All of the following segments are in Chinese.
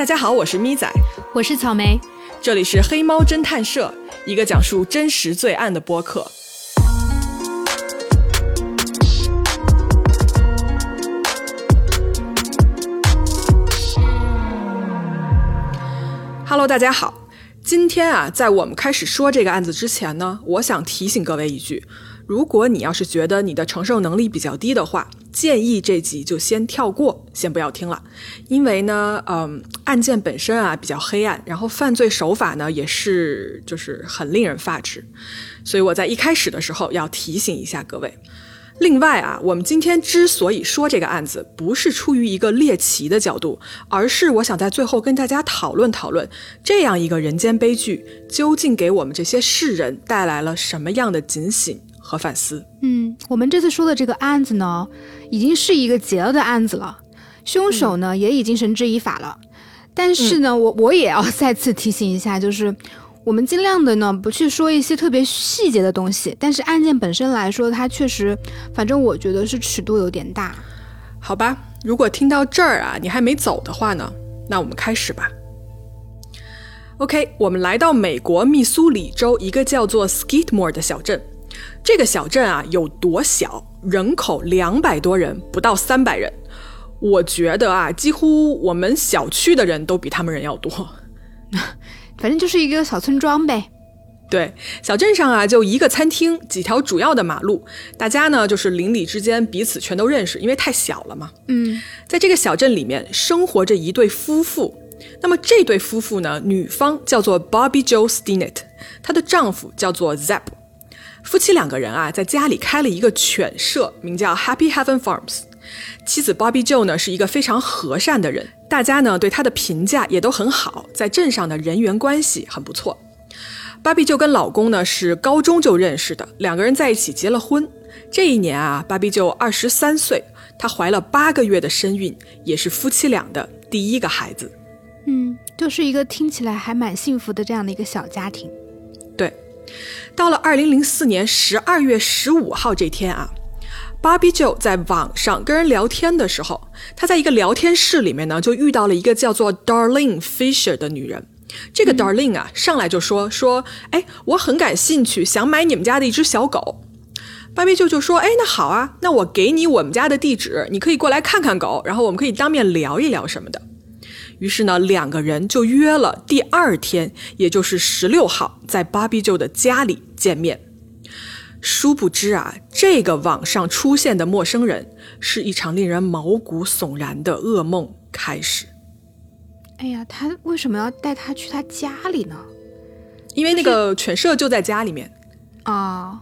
大家好，我是咪仔，我是草莓，这里是黑猫侦探社，一个讲述真实罪案的播客。Hello，大家好。今天啊，在我们开始说这个案子之前呢，我想提醒各位一句：如果你要是觉得你的承受能力比较低的话，建议这集就先跳过，先不要听了。因为呢，嗯，案件本身啊比较黑暗，然后犯罪手法呢也是就是很令人发指，所以我在一开始的时候要提醒一下各位。另外啊，我们今天之所以说这个案子，不是出于一个猎奇的角度，而是我想在最后跟大家讨论讨论，这样一个人间悲剧究竟给我们这些世人带来了什么样的警醒和反思。嗯，我们这次说的这个案子呢，已经是一个结了的案子了，凶手呢也已经绳之以法了。但是呢，我 我也要再次提醒一下，就是。我们尽量的呢，不去说一些特别细节的东西，但是案件本身来说，它确实，反正我觉得是尺度有点大，好吧？如果听到这儿啊，你还没走的话呢，那我们开始吧。OK，我们来到美国密苏里州一个叫做 Skidmore 的小镇，这个小镇啊有多小？人口两百多人，不到三百人。我觉得啊，几乎我们小区的人都比他们人要多。反正就是一个小村庄呗，对，小镇上啊就一个餐厅，几条主要的马路，大家呢就是邻里之间彼此全都认识，因为太小了嘛。嗯，在这个小镇里面生活着一对夫妇，那么这对夫妇呢，女方叫做 Bobby Joe Stinnett，她的丈夫叫做 Zap，夫妻两个人啊在家里开了一个犬舍，名叫 Happy Heaven Farms。妻子 Bobby Joe 呢是一个非常和善的人，大家呢对她的评价也都很好，在镇上的人缘关系很不错。Bobby Joe 跟老公呢是高中就认识的，两个人在一起结了婚。这一年啊，Bobby Joe 二十三岁，她怀了八个月的身孕，也是夫妻俩的第一个孩子。嗯，就是一个听起来还蛮幸福的这样的一个小家庭。对，到了二零零四年十二月十五号这天啊。芭比就在网上跟人聊天的时候，他在一个聊天室里面呢，就遇到了一个叫做 Darling Fisher 的女人。这个 Darling 啊，上来就说说，哎，我很感兴趣，想买你们家的一只小狗。芭比舅就说，哎，那好啊，那我给你我们家的地址，你可以过来看看狗，然后我们可以当面聊一聊什么的。于是呢，两个人就约了第二天，也就是十六号，在芭比舅的家里见面。殊不知啊，这个网上出现的陌生人是一场令人毛骨悚然的噩梦开始。哎呀，他为什么要带他去他家里呢？因为那个犬舍就在家里面。啊，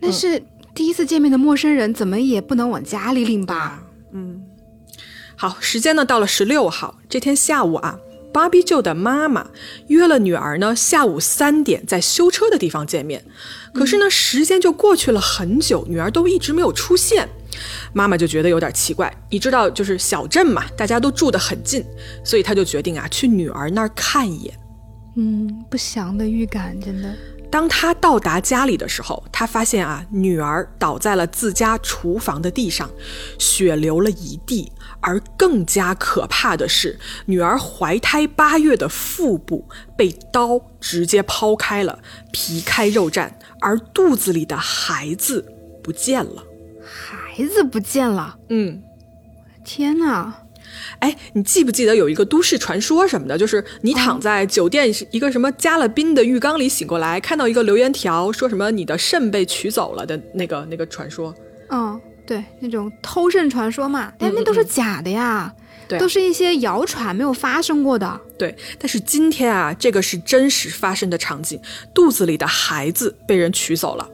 那是第一次见面的陌生人，怎么也不能往家里领吧？嗯，好，时间呢到了十六号这天下午啊。芭比舅的妈妈约了女儿呢，下午三点在修车的地方见面。可是呢，时间就过去了很久，女儿都一直没有出现。妈妈就觉得有点奇怪。你知道，就是小镇嘛，大家都住得很近，所以她就决定啊，去女儿那儿看一眼。嗯，不祥的预感，真的。当他到达家里的时候，他发现啊，女儿倒在了自家厨房的地上，血流了一地。而更加可怕的是，女儿怀胎八月的腹部被刀直接剖开了，皮开肉绽，而肚子里的孩子不见了。孩子不见了？嗯，天哪！哎，你记不记得有一个都市传说什么的？就是你躺在酒店一个什么加了冰的浴缸里醒过来，看到一个留言条，说什么你的肾被取走了的那个那个传说。嗯，对，那种偷肾传说嘛，但那都是假的呀，都是一些谣传，没有发生过的。对，但是今天啊，这个是真实发生的场景，肚子里的孩子被人取走了。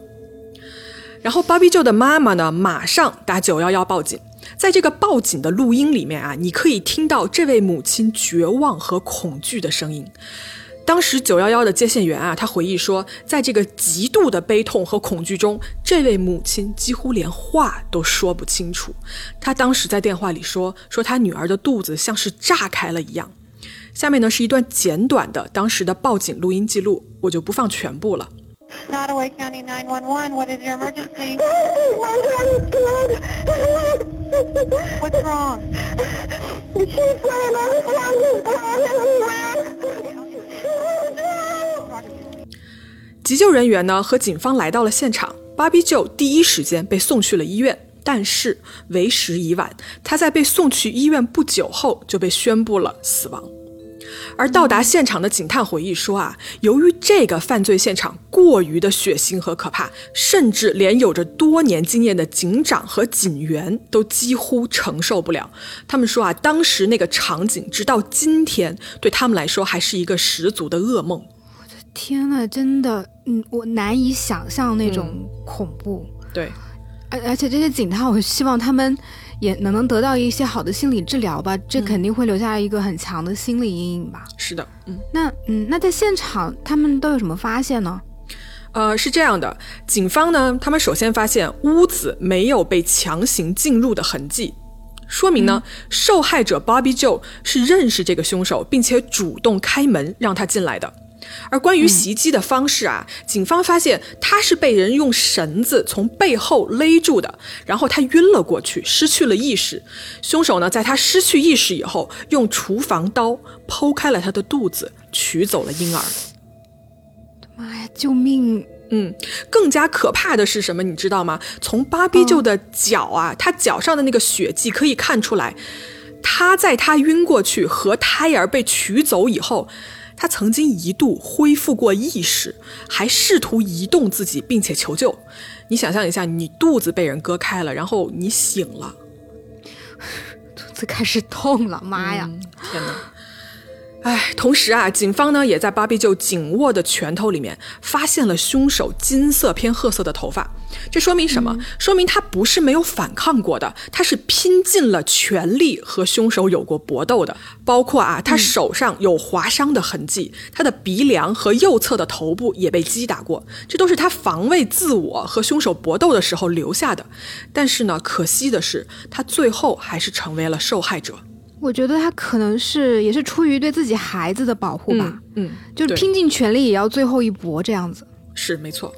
然后芭比舅的妈妈呢，马上打九幺幺报警。在这个报警的录音里面啊，你可以听到这位母亲绝望和恐惧的声音。当时九幺幺的接线员啊，他回忆说，在这个极度的悲痛和恐惧中，这位母亲几乎连话都说不清楚。她当时在电话里说，说她女儿的肚子像是炸开了一样。下面呢是一段简短的当时的报警录音记录，我就不放全部了。Nottoway County 911, what is your emergency? What's wrong? 急救人员呢和警方来到了现场，芭比就第一时间被送去了医院，但是为时已晚，他在被送去医院不久后就被宣布了死亡。而到达现场的警探回忆说啊，由于这个犯罪现场过于的血腥和可怕，甚至连有着多年经验的警长和警员都几乎承受不了。他们说啊，当时那个场景直到今天对他们来说还是一个十足的噩梦。我的天呐，真的，嗯，我难以想象那种恐怖。对，而而且这些警探，我希望他们也能能得到一些好的心理治疗吧，这肯定会留下一个很强的心理阴影吧。是的，嗯。那嗯，那在现场他们都有什么发现呢？呃，是这样的，警方呢，他们首先发现屋子没有被强行进入的痕迹，说明呢，受害者 Bobby Joe 是认识这个凶手，并且主动开门让他进来的。而关于袭击的方式啊，警方发现他是被人用绳子从背后勒住的，然后他晕了过去，失去了意识。凶手呢，在他失去意识以后，用厨房刀剖开了他的肚子，取走了婴儿。妈呀，救命！嗯，更加可怕的是什么？你知道吗？从芭比舅的脚啊，他脚上的那个血迹可以看出来，他在他晕过去和胎儿被取走以后，他曾经一度恢复过意识，还试图移动自己，并且求救。你想象一下，你肚子被人割开了，然后你醒了，肚子开始痛了，妈呀！天哪！哎，同时啊，警方呢也在芭比舅紧握的拳头里面发现了凶手金色偏褐色的头发，这说明什么？说明他不是没有反抗过的，他是拼尽了全力和凶手有过搏斗的。包括啊，他手上有划伤的痕迹，他的鼻梁和右侧的头部也被击打过，这都是他防卫自我和凶手搏斗的时候留下的。但是呢，可惜的是，他最后还是成为了受害者。我觉得他可能是也是出于对自己孩子的保护吧，嗯，就是拼尽全力也要最后一搏这样子。是没错。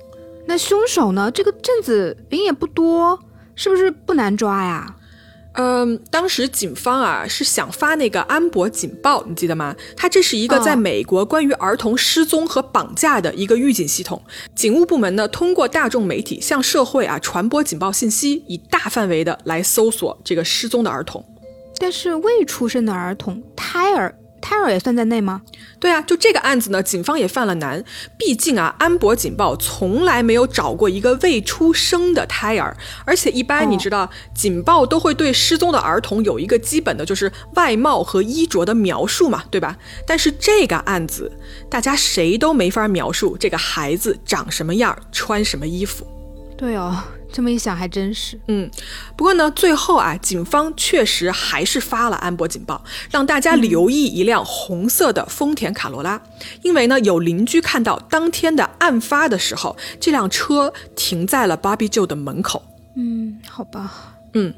那凶手呢？这个镇子人也不多，是不是不难抓呀？嗯，当时警方啊是想发那个安博警报，你记得吗？它这是一个哦在美国关于儿童失踪和绑架的一个预警系统。警务部门呢通过大众媒体向社会啊传播警报信息，以大范围的来搜索这个失踪的儿童。但是未出生的儿童，胎儿，胎儿也算在内吗？对啊，就这个案子呢，警方也犯了难。毕竟啊，安博警报从来没有找过一个未出生的胎儿，而且一般哦你知道，警报都会对失踪的儿童有一个基本的就是外貌和衣着的描述嘛，对吧？但是这个案子，大家谁都没法描述这个孩子长什么样，穿什么衣服。对哦，这么一想还真是。嗯，不过呢，最后啊，警方确实还是发了安博警报，让大家留意一辆红色的丰田卡罗拉，因为呢，有邻居看到当天的案发的时候，这辆车停在了芭比舅的门口。嗯，好吧。嗯，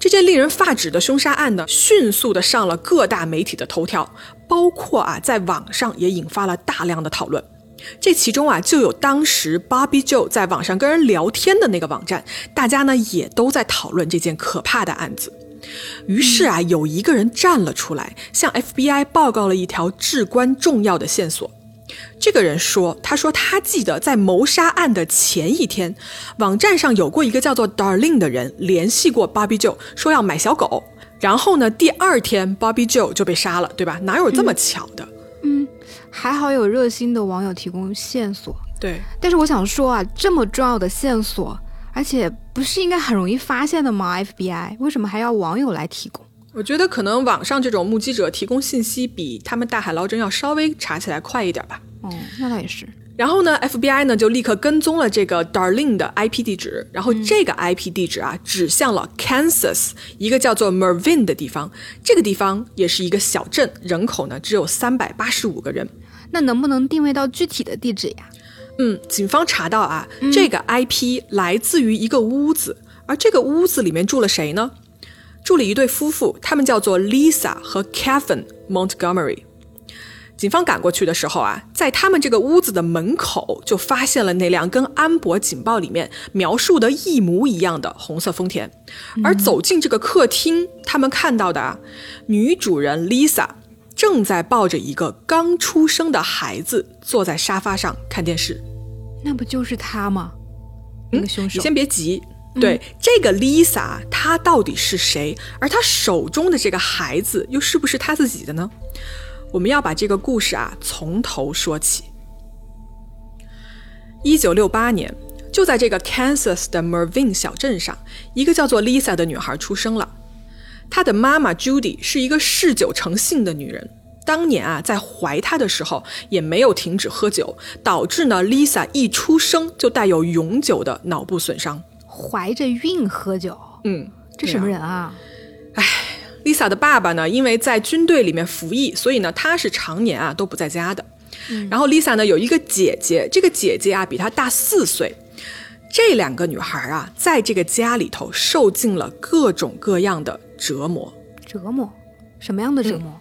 这件令人发指的凶杀案呢，迅速的上了各大媒体的头条，包括啊，在网上也引发了大量的讨论。这其中啊，就有当时 Bobby Joe 在网上跟人聊天的那个网站，大家呢也都在讨论这件可怕的案子。于是啊，有一个人站了出来，向 FBI 报告了一条至关重要的线索。这个人说：“他说他记得在谋杀案的前一天，网站上有过一个叫做 Darling 的人联系过 Bobby Joe，说要买小狗。然后呢，第二天 Bobby Joe 就被杀了，对吧？哪有这么巧的？嗯，还好有热心的网友提供线索。对，但是我想说啊，这么重要的线索，而且不是应该很容易发现的吗？FBI 为什么还要网友来提供？我觉得可能网上这种目击者提供信息比他们大海捞针要稍微查起来快一点吧。哦，那倒也是。然后呢，FBI 呢就立刻跟踪了这个 Darlene 的 IP 地址，然后这个 IP 地址啊指向了 Kansas 一个叫做 Mervin 的地方，这个地方也是一个小镇，人口呢只有三百八十五个人。那能不能定位到具体的地址呀？嗯，警方查到啊，这个 IP 来自于一个屋子，而这个屋子里面住了谁呢？住了一对夫妇，他们叫做 Lisa 和 Kevin Montgomery。警方赶过去的时候啊，在他们这个屋子的门口就发现了那辆跟安博警报里面描述的一模一样的红色丰田。而走进这个客厅，他们看到的啊，女主人 Lisa 正在抱着一个刚出生的孩子坐在沙发上看电视。那不就是他吗？那个凶手。你先别急，对、这个 Lisa，她到底是谁？而她手中的这个孩子又是不是她自己的呢？我们要把这个故事啊从头说起。一九六八年，就在这个 Kansas 的 Mervin 小镇上，一个叫做 Lisa 的女孩出生了。她的妈妈 Judy 是一个嗜酒成性的女人。当年啊，在怀她的时候也没有停止喝酒，导致呢 Lisa 一出生就带有永久的脑部损伤。怀着孕喝酒，嗯，这什么人啊？哎 Lisa 的爸爸呢，因为在军队里面服役，所以呢，他是常年啊都不在家的。然后 Lisa 呢有一个姐姐，这个姐姐啊比她大四岁。这两个女孩啊，在这个家里头受尽了各种各样的折磨。折磨？什么样的折磨？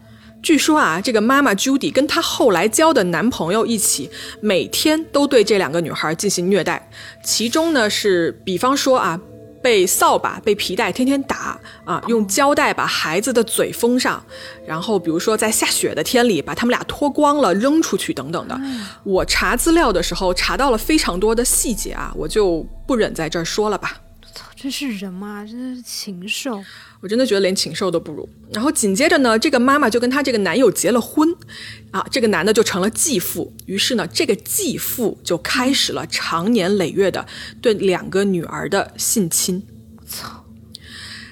据说啊，这个妈妈 Judy 跟她后来交的男朋友一起，每天都对这两个女孩进行虐待。其中呢是，比方说啊，被扫把、被皮带天天打啊，用胶带把孩子的嘴封上，然后比如说在下雪的天里把他们俩脱光了扔出去等等的。我查资料的时候查到了非常多的细节啊，我就不忍在这儿说了吧。操，这是人吗？真是禽兽！我真的觉得连禽兽都不如。然后紧接着呢，这个妈妈就跟她这个男友结了婚，啊，这个男的就成了继父。于是呢，这个继父就开始了长年累月的对两个女儿的性侵。操！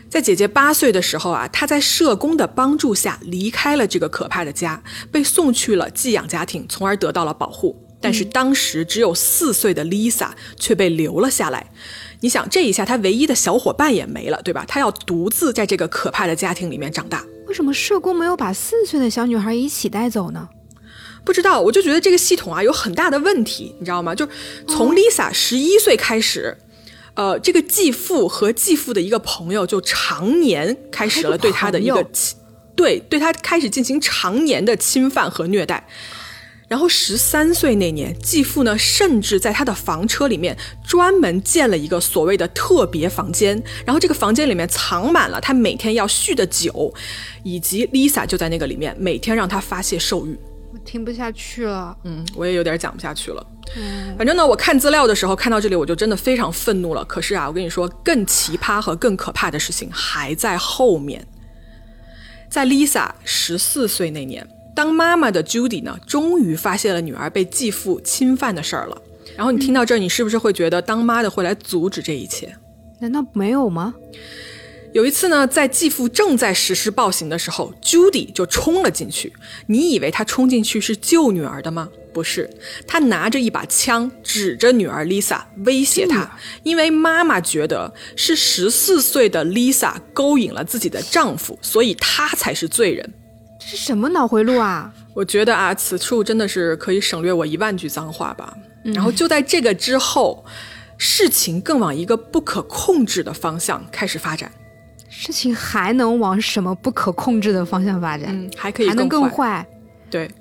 在姐姐八岁的时候啊，她在社工的帮助下离开了这个可怕的家，被送去了寄养家庭，从而得到了保护。但是当时只有四岁的 Lisa 却被留了下来。你想，这一下他唯一的小伙伴也没了，对吧？他要独自在这个可怕的家庭里面长大。为什么社工没有把四岁的小女孩一起带走呢？不知道，我就觉得这个系统啊有很大的问题，你知道吗？就是从 Lisa 十一岁开始，呃，这个继父和继父的一个朋友就常年开始了对他的一个侵，对对他开始进行常年的侵犯和虐待。然后十三岁那年，继父呢，甚至在他的房车里面专门建了一个所谓的特别房间，然后这个房间里面藏满了他每天要酗的酒，以及 Lisa 就在那个里面每天让他发泄兽欲。我听不下去了。嗯，我也有点讲不下去了。反正呢，我看资料的时候看到这里，我就真的非常愤怒了。可是啊，我跟你说，更奇葩和更可怕的事情还在后面。在 Lisa 十四岁那年，当妈妈的 Judy 呢，终于发现了女儿被继父侵犯的事儿了。然后你听到这儿，你是不是会觉得当妈的会来阻止这一切？难道没有吗？有一次呢，在继父正在实施暴行的时候，Judy 就冲了进去。你以为他冲进去是救女儿的吗？不是，他拿着一把枪指着女儿 Lisa 威胁她，因为妈妈觉得是十四岁的 Lisa 勾引了自己的丈夫，所以她才是罪人。这是什么脑回路啊？我觉得啊，此处真的是可以省略我一万句脏话吧。然后就在这个之后，事情更往一个不可控制的方向开始发展。事情还能往什么不可控制的方向发展？嗯，还可以还能更坏。对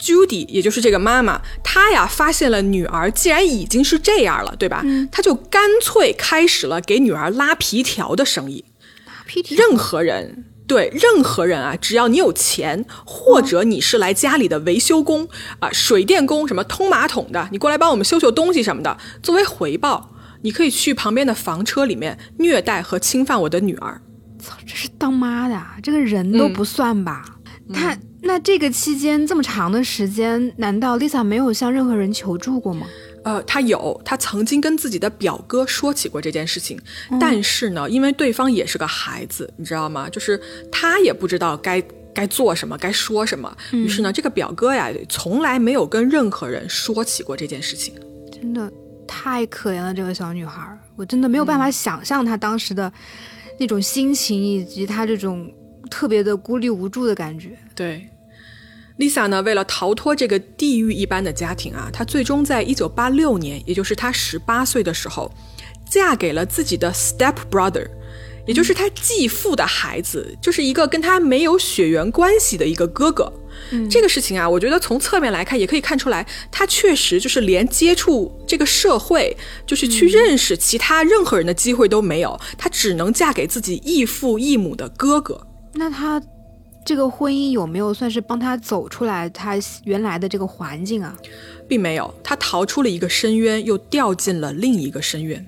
，Judy 也就是这个妈妈，她呀发现了女儿既然已经是这样了，对吧？她就干脆开始了给女儿拉皮条的生意。拉皮条任何人。对任何人啊，只要你有钱，或者你是来家里的维修工啊、水电工、什么通马桶的，你过来帮我们修修东西什么的，作为回报，你可以去旁边的房车里面虐待和侵犯我的女儿。操，这是当妈的啊，这个人都不算吧？他那这个期间这么长的时间，难道 Lisa 没有向任何人求助过吗？呃，他有，他曾经跟自己的表哥说起过这件事情，但是呢，因为对方也是个孩子，你知道吗？就是他也不知道该该做什么，该说什么，于是呢，这个表哥呀，从来没有跟任何人说起过这件事情。真的太可怜了，这个小女孩，我真的没有办法想象她当时的那种心情，以及她这种特别的孤立无助的感觉。对，Lisa 呢，为了逃脱这个地狱一般的家庭啊，她最终在一九八六年，也就是她十八岁的时候，嫁给了自己的 step brother，也就是她继父的孩子，就是一个跟她没有血缘关系的一个哥哥。这个事情啊，我觉得从侧面来看，也可以看出来，她确实就是连接触这个社会，就是去认识其他任何人的机会都没有，她只能嫁给自己异父异母的哥哥。那她这个婚姻有没有算是帮她走出来她原来的这个环境啊？并没有，她逃出了一个深渊，又掉进了另一个深渊。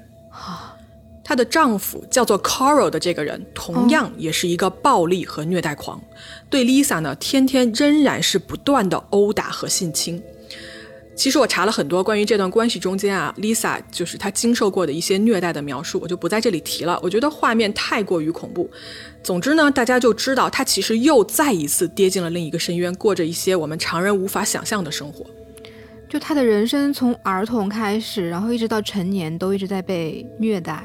她的丈夫叫做 Coral 的这个人，同样也是一个暴力和虐待狂，对 Lisa 呢，天天仍然是不断的殴打和性侵。其实我查了很多关于这段关系中间啊，Lisa 就是她经受过的一些虐待的描述，我就不在这里提了。我觉得画面太过于恐怖。总之呢，大家就知道她其实又再一次跌进了另一个深渊，过着一些我们常人无法想象的生活。就她的人生从儿童开始，然后一直到成年，都一直在被虐待。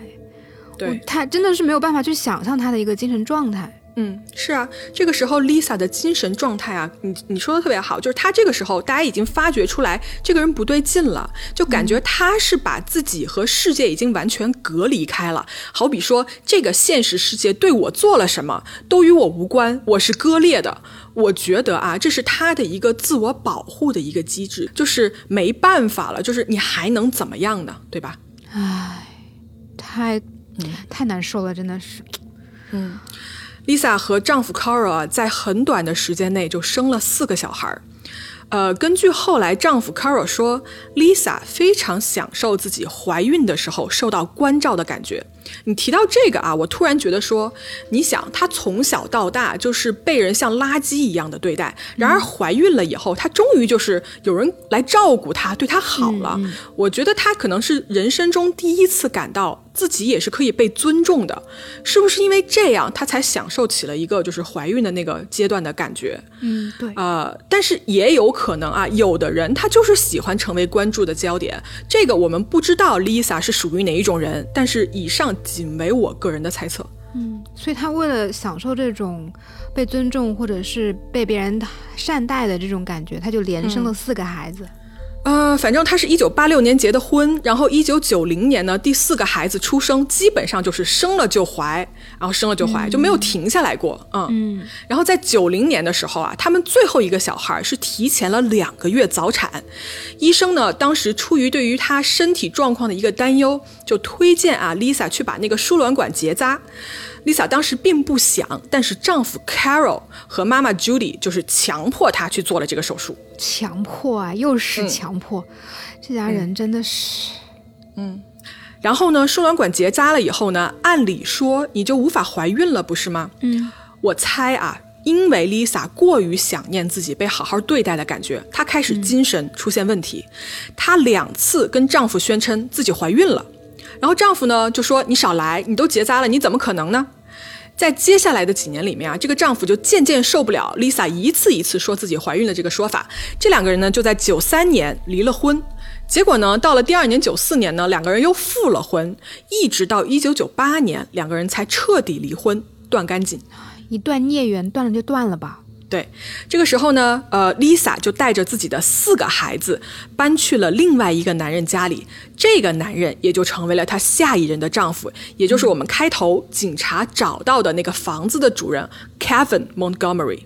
对，她真的是没有办法去想象她的一个精神状态。嗯，是啊，这个时候 Lisa 的精神状态啊，你你说的特别好，就是她这个时候，大家已经发觉出来这个人不对劲了，就感觉她是把自己和世界已经完全隔离开了。好比说，这个现实世界对我做了什么，都与我无关，我是割裂的。我觉得啊，这是她的一个自我保护的一个机制，就是没办法了，就是你还能怎么样呢？对吧？唉，太，太难受了，真的是。嗯。Lisa 和丈夫 Carol 在很短的时间内就生了四个小孩儿。呃，根据后来丈夫 Carol 说，Lisa 非常享受自己怀孕的时候受到关照的感觉。你提到这个啊，我突然觉得说，你想她从小到大就是被人像垃圾一样的对待，然而怀孕了以后，她终于就是有人来照顾她，对她好了。我觉得她可能是人生中第一次感到自己也是可以被尊重的，是不是因为这样，她才享受起了一个就是怀孕的那个阶段的感觉？嗯，对。呃，但是也有可能啊，有的人他就是喜欢成为关注的焦点，这个我们不知道 Lisa 是属于哪一种人，但是以上仅为我个人的猜测。嗯，所以他为了享受这种被尊重或者是被别人善待的这种感觉，他就连生了四个孩子。呃，反正他是一九八六年结的婚，然后一九九零年呢，第四个孩子出生，基本上就是生了就怀，然后生了就怀，就没有停下来过。嗯嗯。然后在九零年的时候啊，他们最后一个小孩是提前了两个月早产，医生呢当时出于对于他身体状况的一个担忧，就推荐啊 Lisa 去把那个输卵管结扎。Lisa 当时并不想，但是丈夫 Carol 和妈妈 Judy 就是强迫她去做了这个手术。强迫啊，又是强迫，这家人真的是，嗯。然后呢，输卵管结扎了以后呢，按理说你就无法怀孕了，不是吗？嗯。我猜啊，因为 Lisa 过于想念自己被好好对待的感觉，她开始精神出现问题。她两次跟丈夫宣称自己怀孕了。然后丈夫呢就说：“你少来，你都结扎了，你怎么可能呢？”在接下来的几年里面啊，这个丈夫就渐渐受不了 Lisa 一次一次说自己怀孕的这个说法。这两个人呢就在九三年离了婚。结果呢，到了第二年九四年呢，两个人又复了婚，一直到一九九八年，两个人才彻底离婚，断干净。一段孽缘断了就断了吧。对，这个时候呢，呃，Lisa 就带着自己的四个孩子搬去了另外一个男人家里，这个男人也就成为了她下一任的丈夫，也就是我们开头警察找到的那个房子的主人 Kevin Montgomery。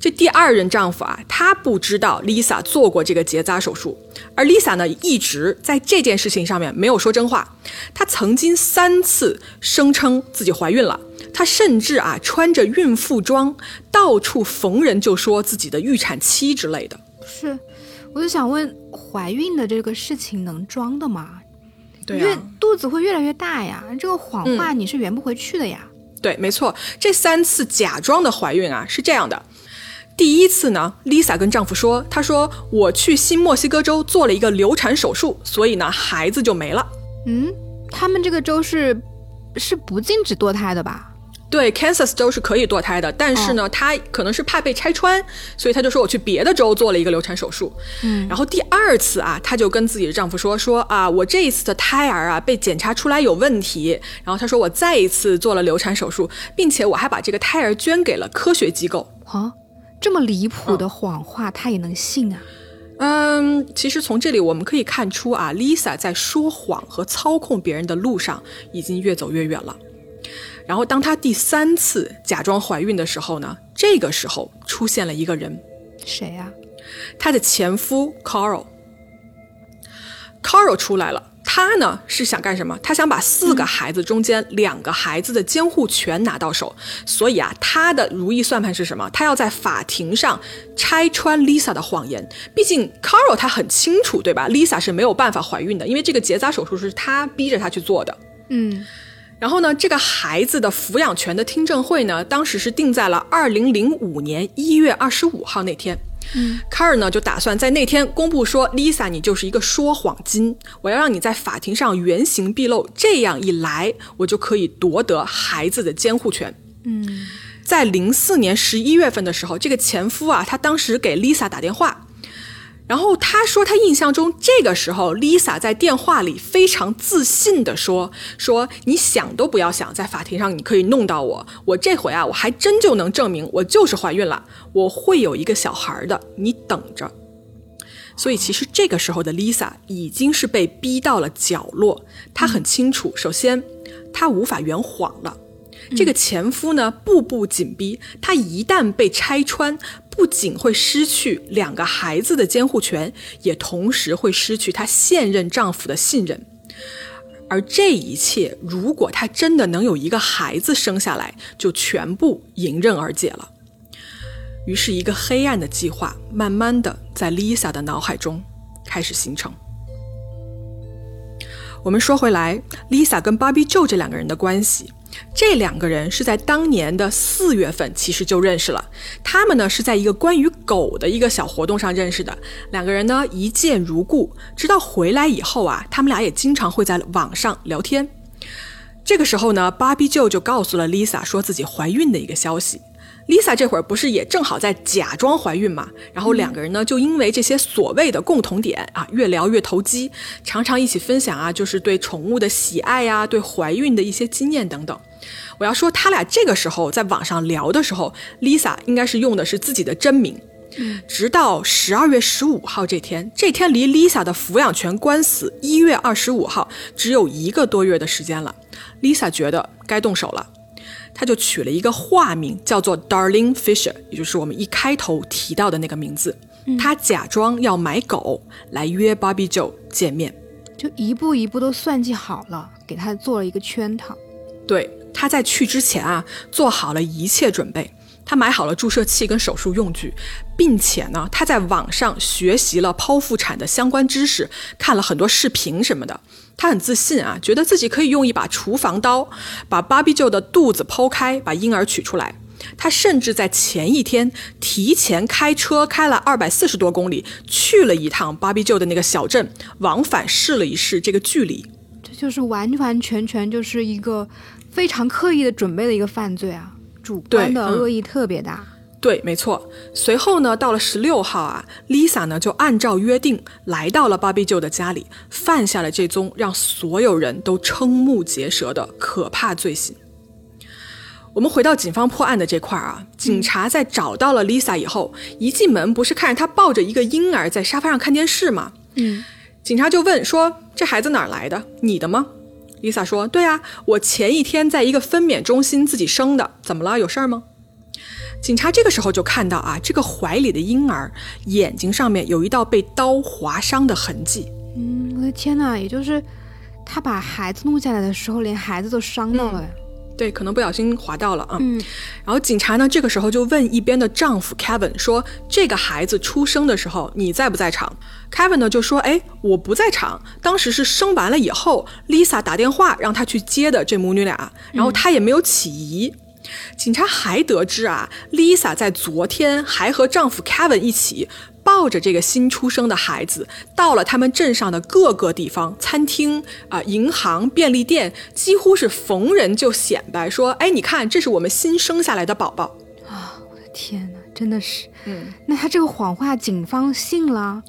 这第二任丈夫啊，他不知道 Lisa 做过这个结扎手术，而 Lisa 呢，一直在这件事情上面没有说真话，她曾经三次声称自己怀孕了。她甚至啊穿着孕妇装，到处逢人就说自己的预产期之类的。是，我就想问，怀孕的这个事情能装的吗？对越，肚子会越来越大呀，这个谎话你是圆不回去的呀。对，没错，这三次假装的怀孕啊是这样的。第一次呢，Lisa 跟丈夫说，她说我去新墨西哥州做了一个流产手术，所以呢孩子就没了。嗯，他们这个州是是不禁止堕胎的吧？对，Kansas 州是可以堕胎的，但是呢，他可能是怕被拆穿，所以她就说我去别的州做了一个流产手术。嗯，然后第二次啊，她就跟自己的丈夫说说啊，我这一次的胎儿啊被检查出来有问题，然后她说我再一次做了流产手术，并且我还把这个胎儿捐给了科学机构。啊，这么离谱的谎话，她也能信啊？嗯，其实从这里我们可以看出啊，Lisa 在说谎和操控别人的路上已经越走越远了。然后，当她第三次假装怀孕的时候呢，这个时候出现了一个人，谁呀、她的前夫 Carl。Carl 出来了，他呢是想干什么？他想把四个孩子中间两个孩子的监护权拿到手，所以啊，他的如意算盘是什么？他要在法庭上拆穿 Lisa 的谎言。毕竟 Carl 他很清楚，对吧？Lisa 是没有办法怀孕的，因为这个结扎手术是他逼着她去做的。嗯然后呢，这个孩子的抚养权的听证会呢，当时是定在了二零零五年一月二十五号那天。嗯，卡尔呢就打算在那天公布说，Lisa 你就是一个说谎精，我要让你在法庭上原形毕露，这样一来，我就可以夺得孩子的监护权。嗯在零四年十一月份的时候，这个前夫啊，他当时给 Lisa 打电话，然后他说他印象中这个时候 Lisa 在电话里非常自信的说说你想都不要想，在法庭上你可以弄到我，我这回啊我还真就能证明我就是怀孕了，我会有一个小孩的，你等着。所以其实这个时候的 Lisa 已经是被逼到了角落，她很清楚，首先她无法圆谎了。这个前夫呢，步步紧逼，他一旦被拆穿，不仅会失去两个孩子的监护权，也同时会失去她现任丈夫的信任。而这一切，如果她真的能有一个孩子生下来，就全部迎刃而解了。于是，一个黑暗的计划慢慢的在 Lisa 的脑海中开始形成。我们说回来，Lisa 跟 Bobby Joe 这两个人的关系，这两个人是在当年的四月份其实就认识了。他们呢是在一个关于狗的一个小活动上认识的，两个人呢一见如故。直到回来以后啊，他们俩也经常会在网上聊天。这个时候呢芭比舅就告诉了 Lisa 说自己怀孕的一个消息。Lisa 这会儿不是也正好在假装怀孕嘛？然后两个人呢，就因为这些所谓的共同点啊，越聊越投机，常常一起分享啊，就是对宠物的喜爱呀、对怀孕的一些经验等等。我要说，他俩这个时候在网上聊的时候，Lisa 应该是用的是自己的真名。直到十二月十五号这天，这天离 Lisa 的抚养权官司一月二十五号只有一个多月的时间了。Lisa 觉得该动手了。他就取了一个化名，叫做 Darling Fisher，也就是我们一开头提到的那个名字。他假装要买狗来约 Bobby Joe 见面。就一步一步都算计好了，给他做了一个圈套。对，他在去之前啊，做好了一切准备。他买好了注射器跟手术用具，并且呢，他在网上学习了剖腹产的相关知识，看了很多视频什么的。他很自信啊，觉得自己可以用一把厨房刀把芭比舅的肚子剖开，把婴儿取出来。他甚至在前一天提前开车开了二百四十多公里，去了一趟芭比舅的那个小镇，往返试了一试这个距离。这就是完完全全就是一个非常刻意的准备的一个犯罪啊，主观的恶意特别大。对，没错。随后呢，到了十六号啊，Lisa 呢就按照约定来到了芭比舅的家里，犯下了这宗让所有人都瞠目结舌的可怕罪行。我们回到警方破案的这块儿啊，警察在找到了 Lisa 以后，一进门不是看着她抱着一个婴儿在沙发上看电视吗？嗯，警察就问说：“这孩子哪儿来的？你的吗？”Lisa 说：“对啊，我前一天在一个分娩中心自己生的，怎么了？有事儿吗？”警察这个时候就看到啊，这个怀里的婴儿眼睛上面有一道被刀划伤的痕迹。嗯，我的天呐，也就是他把孩子弄下来的时候，连孩子都伤到了。对，可能不小心划到了啊。嗯然后警察呢，这个时候就问一边的丈夫 Kevin 说：“这个孩子出生的时候你在不在场？”Kevin 呢就说：“哎，我不在场，当时是生完了以后，Lisa 打电话让他去接的这母女俩，然后他也没有起疑。警察还得知啊，Lisa 在昨天还和丈夫 Kevin 一起抱着这个新出生的孩子，到了他们镇上的各个地方，餐厅啊、银行、便利店，几乎是逢人就显摆说：“哎，你看，这是我们新生下来的宝宝。啊，我的天哪，真的是。”嗯，那他这个谎话，警方信了？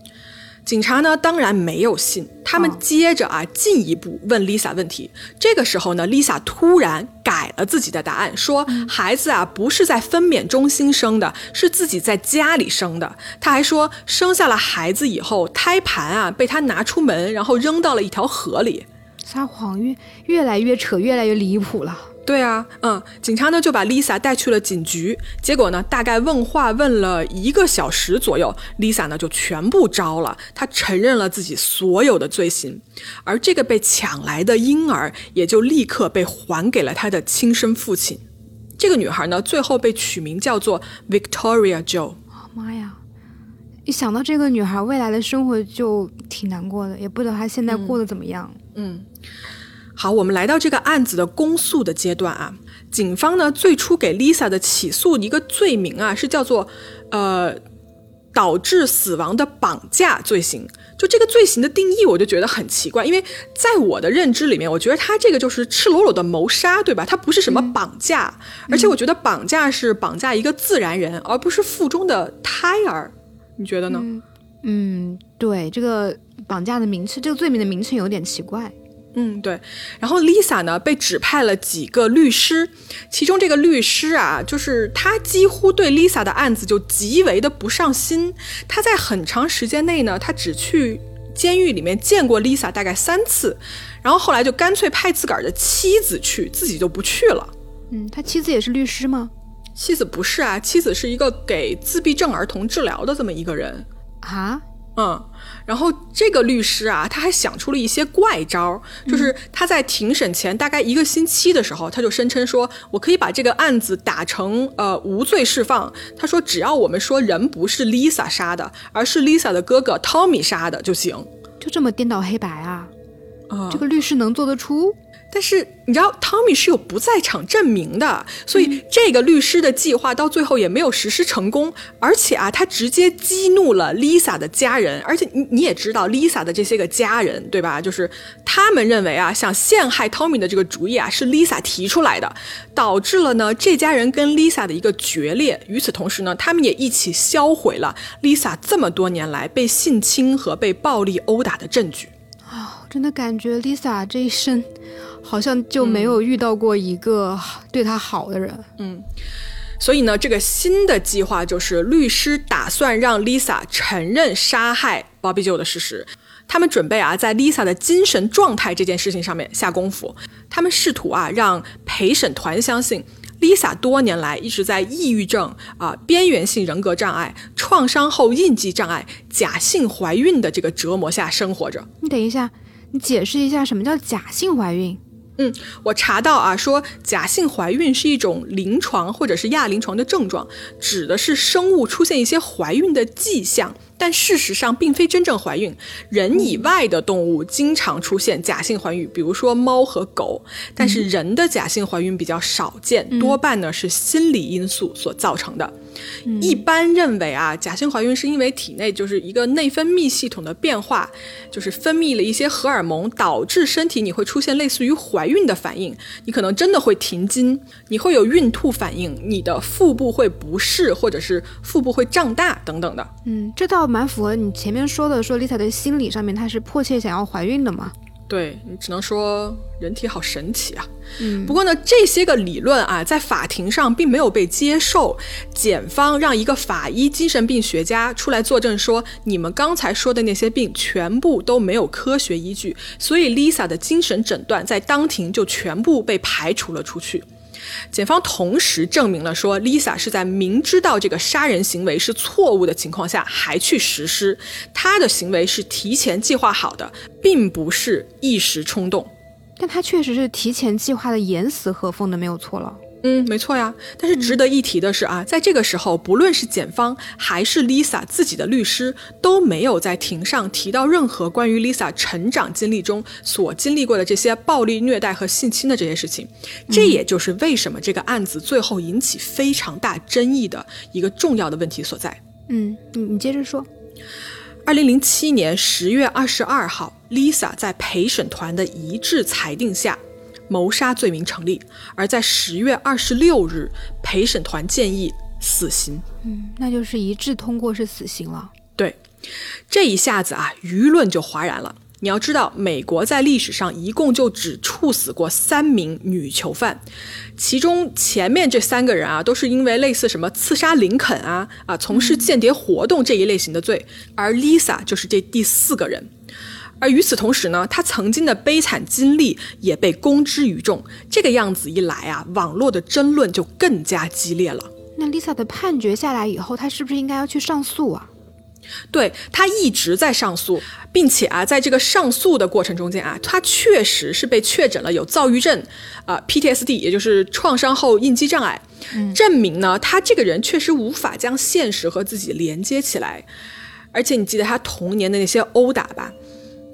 警察呢，当然没有信。他们哦接着啊，进一步问 Lisa 问题。这个时候呢，Lisa 突然改了自己的答案，说孩子啊不是在分娩中心生的，是自己在家里生的。她还说，生下了孩子以后，胎盘啊被她拿出门，然后扔到了一条河里。撒谎越越来越扯，越来越离谱了。对啊，嗯，警察呢就把 Lisa 带去了警局，结果呢，大概问话问了一个小时左右，Lisa 呢就全部招了，她承认了自己所有的罪行，而这个被抢来的婴儿也就立刻被还给了她的亲生父亲。这个女孩呢，最后被取名叫做 Victoria Joe。妈呀！一想到这个女孩未来的生活就挺难过的，也不知道她现在过得怎么样。嗯。好，我们来到这个案子的公诉的阶段啊。警方呢最初给 Lisa 的起诉一个罪名啊，是叫做呃导致死亡的绑架罪行。就这个罪行的定义，我就觉得很奇怪，因为在我的认知里面，我觉得他这个就是赤裸裸的谋杀，对吧？他不是什么绑架，而且我觉得绑架是绑架一个自然人，而不是腹中的胎儿。你觉得呢？嗯，对，这个绑架的名称，这个罪名的名称有点奇怪。嗯，对。然后 Lisa 呢被指派了几个律师，其中这个律师啊，就是他几乎对 Lisa 的案子就极为的不上心。他在很长时间内呢，他只去监狱里面见过 Lisa 大概三次，然后后来就干脆派自个儿的妻子去，自己就不去了。嗯，他妻子也是律师吗？妻子不是啊，妻子是一个给自闭症儿童治疗的这么一个人啊。嗯，然后这个律师啊，他还想出了一些怪招，就是他在庭审前大概一个星期的时候，他就声称说，我可以把这个案子打成呃无罪释放。他说，只要我们说人不是 Lisa 杀的，而是 Lisa 的哥哥 Tommy 杀的就行。就这么颠倒黑白啊？啊，这个律师能做得出？但是你知道，Tommy 是有不在场证明的，所以这个律师的计划到最后也没有实施成功。而且啊，他直接激怒了 Lisa 的家人，而且你你也知道，Lisa 的这些个家人，对吧？就是他们认为啊，想陷害 Tommy 的这个主意啊，是 Lisa 提出来的，导致了呢这家人跟 Lisa 的一个决裂。与此同时呢，他们也一起销毁了 Lisa 这么多年来被性侵和被暴力殴打的证据。啊，真的感觉 Lisa 这一生。好像就没有遇到过一个对他好的人，嗯，所以呢，这个新的计划就是律师打算让 Lisa 承认杀害 Bobby Joe 的事实。他们准备啊，在 Lisa 的精神状态这件事情上面下功夫。他们试图啊，让陪审团相信 Lisa 多年来一直在抑郁症啊、边缘性人格障碍、创伤后应激障碍、假性怀孕的这个折磨下生活着。你等一下，你解释一下什么叫假性怀孕？嗯，我查到啊，说假性怀孕是一种临床或者是亚临床的症状，指的是生物出现一些怀孕的迹象。但事实上并非真正怀孕，人以外的动物经常出现假性怀孕，比如说猫和狗。但是人的假性怀孕比较少见，多半呢是心理因素所造成的。一般认为啊，假性怀孕是因为体内就是一个内分泌系统的变化，就是分泌了一些荷尔蒙，导致身体你会出现类似于怀孕的反应，你可能真的会停经，你会有孕吐反应，你的腹部会不适，或者是腹部会胀大等等的。嗯，这倒。蛮符合你前面说的，说 Lisa 的心理上面，她是迫切想要怀孕的嘛？对你只能说人体好神奇啊。嗯，不过呢，这些个理论啊，在法庭上并没有被接受。检方让一个法医精神病学家出来作证说，你们刚才说的那些病全部都没有科学依据，所以 Lisa 的精神诊断在当庭就全部被排除了出去。检方同时证明了说，Lisa 是在明知道这个杀人行为是错误的情况下还去实施，她的行为是提前计划好的，并不是一时冲动。但她确实是提前计划的，严丝合缝的，没有错了。嗯，没错呀。但是值得一提的是啊，在这个时候，不论是检方还是 Lisa 自己的律师，都没有在庭上提到任何关于 Lisa 成长经历中所经历过的这些暴力虐待和性侵的这些事情。这也就是为什么这个案子最后引起非常大争议的一个重要的问题所在。嗯，你你接着说。二零零七年十月二十二号，Lisa 在陪审团的一致裁定下。谋杀罪名成立，而在十月二十六日，陪审团建议死刑。嗯，那就是一致通过是死刑了。对，这一下子啊，舆论就哗然了。你要知道，美国在历史上一共就只处死过三名女囚犯，其中前面这三个人啊，都是因为类似什么刺杀林肯啊啊，从事间谍活动这一类型的罪，而 Lisa 就是这第四个人。而与此同时呢，他曾经的悲惨经历也被公之于众。这个样子一来啊，网络的争论就更加激烈了。那 Lisa 的判决下来以后，她是不是应该要去上诉啊？对他一直在上诉，并且啊，在这个上诉的过程中间啊，他确实是被确诊了有躁郁症，啊 PTSD，也就是创伤后应激障碍，证明呢，他这个人确实无法将现实和自己连接起来，而且你记得他童年的那些殴打吧，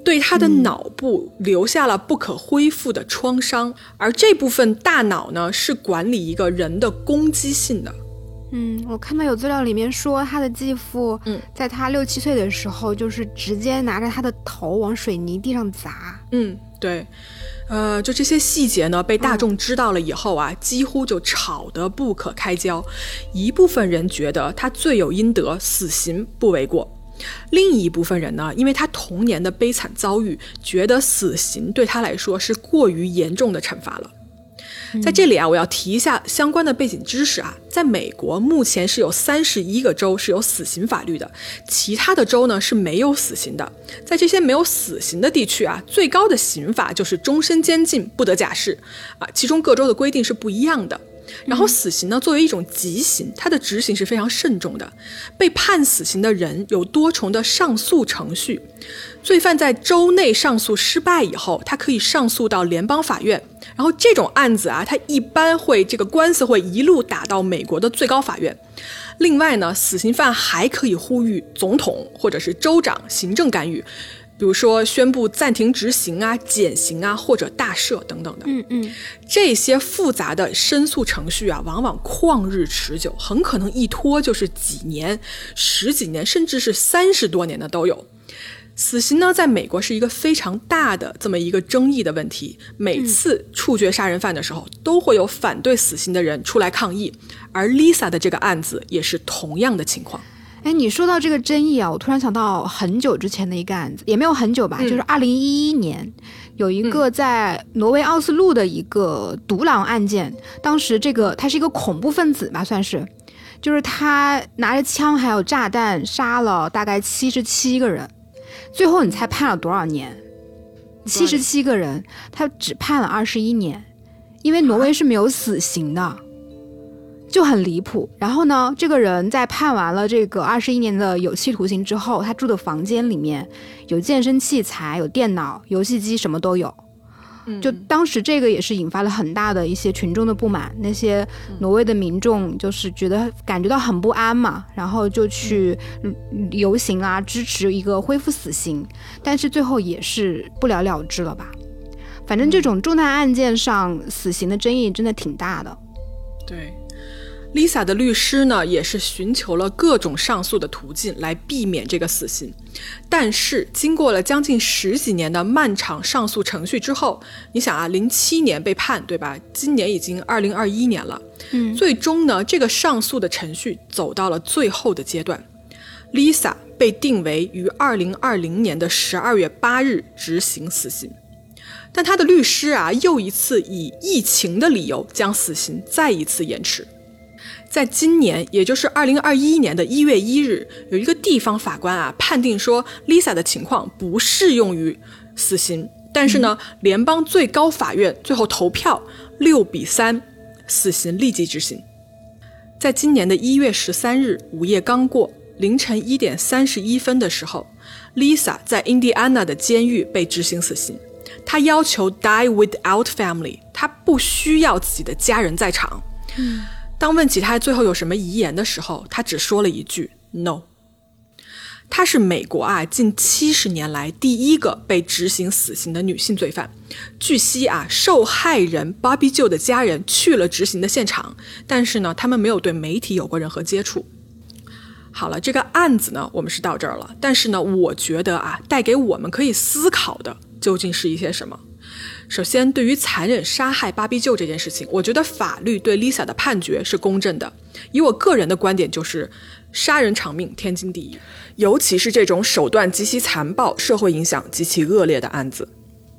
对他的脑部留下了不可恢复的创伤，而这部分大脑呢，是管理一个人的攻击性的。嗯，我看到有资料里面说，他的继父，嗯，在他六七岁的时候，就是直接拿着他的头往水泥地上砸。嗯，对，呃，就这些细节呢，被大众知道了以后啊，几乎就吵得不可开交。一部分人觉得他罪有应得，死刑不为过；另一部分人呢，因为他童年的悲惨遭遇，觉得死刑对他来说是过于严重的惩罚了。在这里啊，我要提一下相关的背景知识啊。在美国，目前是有三十一个州是有死刑法律的，其他的州呢是没有死刑的。在这些没有死刑的地区啊，最高的刑罚就是终身监禁，不得假释啊。其中各州的规定是不一样的。然后死刑呢，作为一种极刑，它的执行是非常慎重的。被判死刑的人有多重的上诉程序，罪犯在州内上诉失败以后，他可以上诉到联邦法院。然后这种案子啊，它一般会这个官司会一路打到美国的最高法院。另外呢，死刑犯还可以呼吁总统或者是州长行政干预。比如说宣布暂停执行啊、减刑啊，或者大赦等等的。嗯嗯，这些复杂的申诉程序啊，往往旷日持久，很可能一拖就是几年、十几年，甚至是三十多年的都有。死刑呢，在美国是一个非常大的这么一个争议的问题。每次处决杀人犯的时候，都会有反对死刑的人出来抗议，而 Lisa 的这个案子也是同样的情况。哎，你说到这个争议啊，我突然想到很久之前的一个案子，也没有很久吧，就是二零一一年，有一个在挪威奥斯陆的一个独狼案件。当时这个他是一个恐怖分子吧，算是，就是他拿着枪还有炸弹杀了大概七十七个人，最后你猜判了多少年？七十七个人，他只判了二十一年，因为挪威是没有死刑的。就很离谱。然后呢，这个人在判完了这个二十一年的有期徒刑之后，他住的房间里面有健身器材、有电脑、游戏机，什么都有。就当时这个也是引发了很大的一些群众的不满，那些挪威的民众就是觉得感觉到很不安嘛，然后就去游行啊，支持一个恢复死刑，但是最后也是不了了之了吧。反正这种重大案件上，死刑的争议真的挺大的。对。Lisa 的律师呢，也是寻求了各种上诉的途径来避免这个死刑，但是经过了将近十几年的漫长上诉程序之后，你想啊，零七年被判，对吧？今年已经二零二一年了，嗯，最终呢，这个上诉的程序走到了最后的阶段，Lisa 被定为于二零二零年的十二月八日执行死刑，但他的律师啊，又一次以疫情的理由将死刑再一次延迟。在今年，也就是二零二一年的一月一日，有一个地方法官啊判定说，Lisa 的情况不适用于死刑。但是呢，联邦最高法院最后投票六比三，死刑立即执行。在今年的一月十三日午夜刚过，凌晨一点三十一分的时候，Lisa 在印第安纳的监狱被执行死刑。她要求 die without family，她不需要自己的家人在场。嗯。当问起他最后有什么遗言的时候，他只说了一句 “no”。她是美国啊近七十年来第一个被执行死刑的女性罪犯。据悉啊，受害人 Bobby Joe 的家人去了执行的现场，但是呢，他们没有对媒体有过任何接触。好了，这个案子呢，我们是到这儿了。但是呢，我觉得啊，带给我们可以思考的究竟是一些什么？首先，对于残忍杀害芭比舅这件事情，我觉得法律对 Lisa 的判决是公正的。以我个人的观点，就是杀人偿命，天经地义。尤其是这种手段极其残暴、社会影响极其恶劣的案子，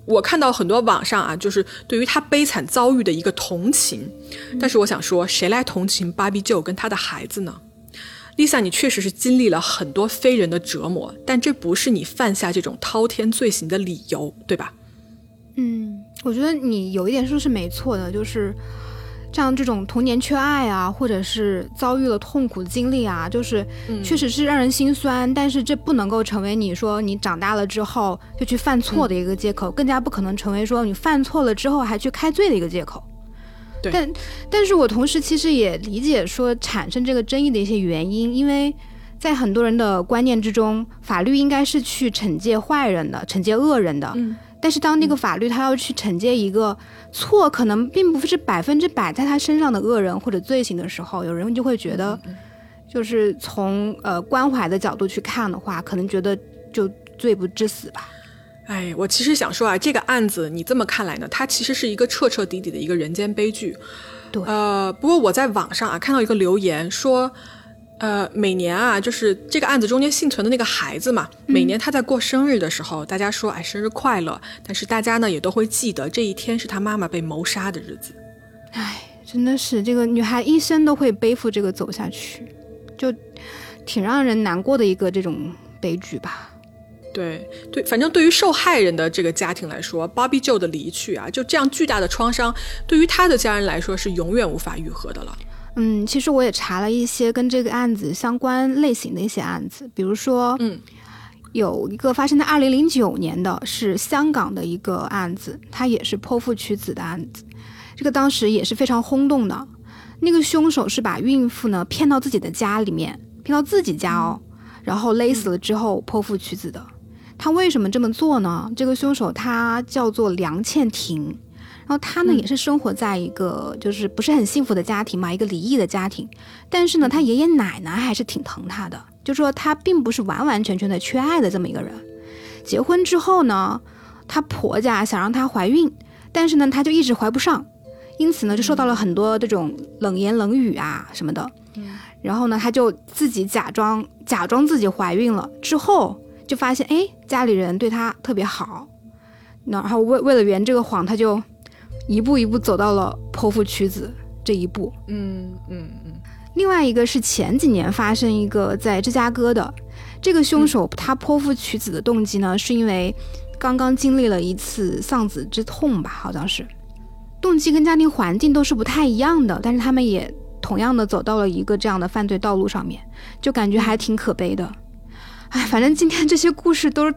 我看到很多网上啊，就是对于他悲惨遭遇的一个同情。但是我想说，谁来同情芭比舅跟他的孩子呢？Lisa，你确实是经历了很多非人的折磨，但这不是你犯下这种滔天罪行的理由，对吧？嗯，我觉得你有一点说是没错的，就是像这种童年缺爱啊，或者是遭遇了痛苦经历啊，就是确实是让人心酸，但是这不能够成为你说你长大了之后就去犯错的一个借口，更加不可能成为说你犯错了之后还去开罪的一个借口。对但但是我同时其实也理解说产生这个争议的一些原因，因为在很多人的观念之中，法律应该是去惩戒坏人的，惩戒恶人的。嗯。但是当那个法律他要去惩戒一个错可能并不是百分之百在他身上的恶人或者罪行的时候，有人就会觉得，就是从呃关怀的角度去看的话，可能觉得就罪不至死吧。哎，我其实想说啊，这个案子你这么看来呢，它其实是一个彻彻底底的一个人间悲剧。对，呃，不过我在网上啊看到一个留言说，呃，每年啊，就是这个案子中间幸存的那个孩子嘛，每年他在过生日的时候，大家说哎生日快乐，但是大家呢也都会记得这一天是他妈妈被谋杀的日子。哎，真的是这个女孩一生都会背负这个走下去，就挺让人难过的一个这种悲剧吧。对对，反正对于受害人的这个家庭来说，Bobby Joe 的离去啊，就这样巨大的创伤，对于他的家人来说是永远无法愈合的了。嗯，其实我也查了一些跟这个案子相关类型的一些案子，比如说，嗯，有一个发生在二零零九年的是香港的一个案子，它也是剖腹取子的案子，这个当时也是非常轰动的。那个凶手是把孕妇呢骗到自己的家里面，骗到自己家哦，然后勒死了之后剖腹取子的。他为什么这么做呢？这个凶手他叫做梁倩婷，然后他呢、也是生活在一个就是不是很幸福的家庭嘛，一个离异的家庭。但是呢，他爷爷奶奶还是挺疼他的，就说他并不是完完全全的缺爱的这么一个人。结婚之后呢，她婆家想让她怀孕，但是呢，她就一直怀不上，因此呢，就受到了很多这种冷言冷语啊什么的。然后呢，她就自己假装假装自己怀孕了，之后就发现哎，家里人对她特别好，那然后为为了圆这个谎，她就一步一步走到了剖腹取子这一步。嗯嗯嗯，另外一个是前几年发生一个在芝加哥的，这个凶手他剖腹取子的动机呢，是因为刚刚经历了一次丧子之痛吧，好像是，动机跟家庭环境都是不太一样的，但是他们也同样的走到了一个这样的犯罪道路上面，就感觉还挺可悲的。哎，反正今天这些故事都是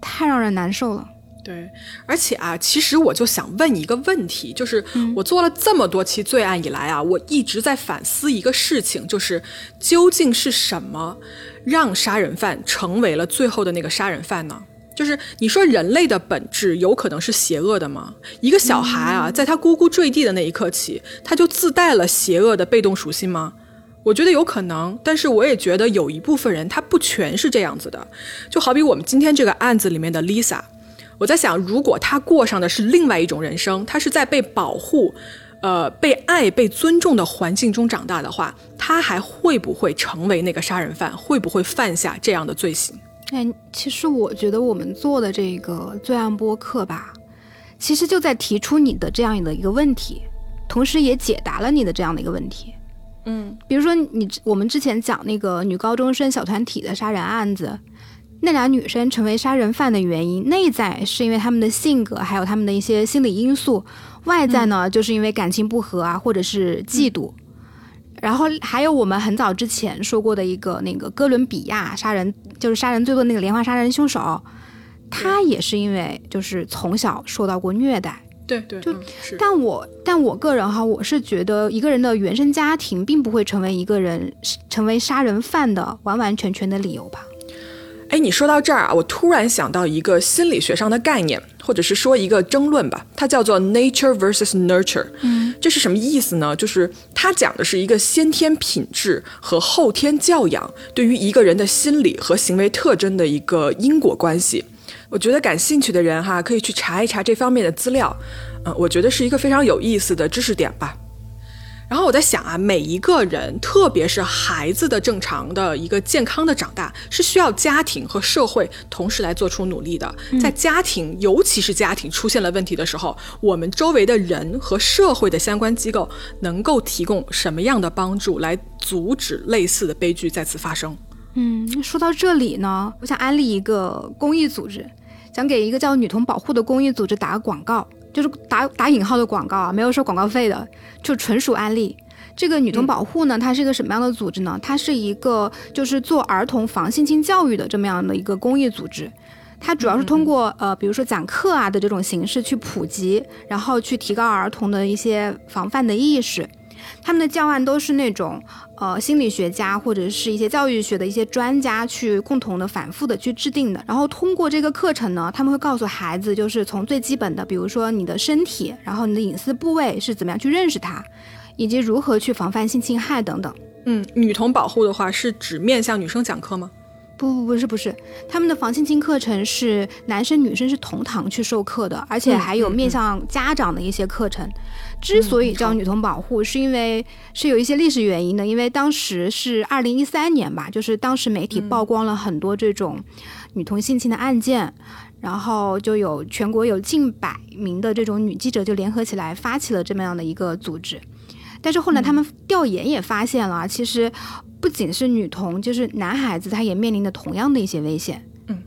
太让人难受了。对，而且啊，其实我就想问一个问题，就是我做了这么多期罪案以来啊，我一直在反思一个事情，就是究竟是什么让杀人犯成为了最后的那个杀人犯呢？就是你说人类的本质有可能是邪恶的吗？一个小孩啊，在他咕咕坠地的那一刻起，他就自带了邪恶的被动属性吗？我觉得有可能，但是我也觉得有一部分人他不全是这样子的，就好比我们今天这个案子里面的 Lisa。我在想，如果他过上的是另外一种人生，他是在被保护、呃被爱、被尊重的环境中长大的话，他还会不会成为那个杀人犯？会不会犯下这样的罪行？哎，其实我觉得我们做的这个罪案播客吧，其实就在提出你的这样的一个问题，同时也解答了你的这样的一个问题。嗯，比如说你我们之前讲那个女高中生小团体的杀人案子，那俩女生成为杀人犯的原因，内在是因为她们的性格，还有她们的一些心理因素；外在呢，就是因为感情不和啊，或者是嫉妒。然后还有我们很早之前说过的一个那个哥伦比亚杀人，就是杀人最多的那个连环杀人凶手，他也是因为就是从小受到过虐待。对对，就嗯但我但我个人哈，我是觉得一个人的原生家庭并不会成为一个人成为杀人犯的完完全全的理由吧。哎，你说到这儿啊，我突然想到一个心理学上的概念，或者是说一个争论吧，它叫做 nature versus nurture。嗯，这是什么意思呢？就是它讲的是一个先天品质和后天教养对于一个人的心理和行为特征的一个因果关系。我觉得感兴趣的人哈，可以去查一查这方面的资料。嗯，我觉得是一个非常有意思的知识点吧。然后我在想啊，每一个人，特别是孩子的正常的一个健康的长大，是需要家庭和社会同时来做出努力的。在家庭，尤其是家庭出现了问题的时候，我们周围的人和社会的相关机构能够提供什么样的帮助，来阻止类似的悲剧再次发生。嗯，说到这里呢，我想安利一个公益组织，想给一个叫女童保护的公益组织打个广告，就是打打引号的广告啊，没有收广告费的，就纯属安利。这个女童保护呢，它是一个什么样的组织呢？它是一个就是做儿童防性侵教育的这么样的一个公益组织。它主要是通过呃，比如说讲课啊的这种形式去普及，然后去提高儿童的一些防范的意识。他们的教案都是那种呃心理学家或者是一些教育学的一些专家去共同的反复的去制定的。然后通过这个课程呢，他们会告诉孩子，就是从最基本的，比如说你的身体，然后你的隐私部位是怎么样去认识它，以及如何去防范性侵害等等。嗯，女童保护的话是指面向女生讲课吗？不不不是不是，他们的防性侵课程是男生女生是同堂去授课的，而且还有面向家长的一些课程。之所以叫女童保护，是因为是有一些历史原因的，因为当时是二零一三年吧，就是当时媒体曝光了很多这种女童性侵的案件，然后就有全国有近百名的这种女记者就联合起来发起了这么样的一个组织。但是后来他们调研也发现了，其实。不仅是女童，就是男孩子，他也面临着同样的一些危险。嗯，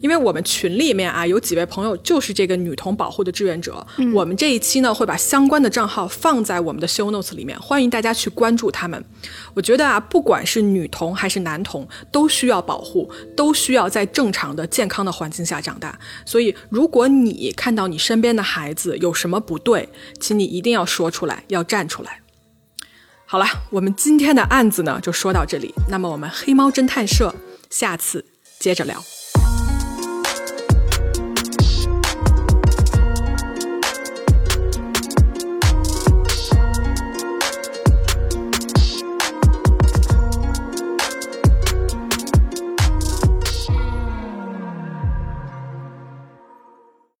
因为我们群里面啊，有几位朋友就是这个女童保护的志愿者。嗯，我们这一期呢会把相关的账号放在我们的 show notes 里面，欢迎大家去关注他们。我觉得啊，不管是女童还是男童，都需要保护，都需要在正常的、健康的环境下长大。所以，如果你看到你身边的孩子有什么不对，请你一定要说出来，要站出来。好了，我们今天的案子呢就说到这里。那么我们黑猫侦探社下次接着聊。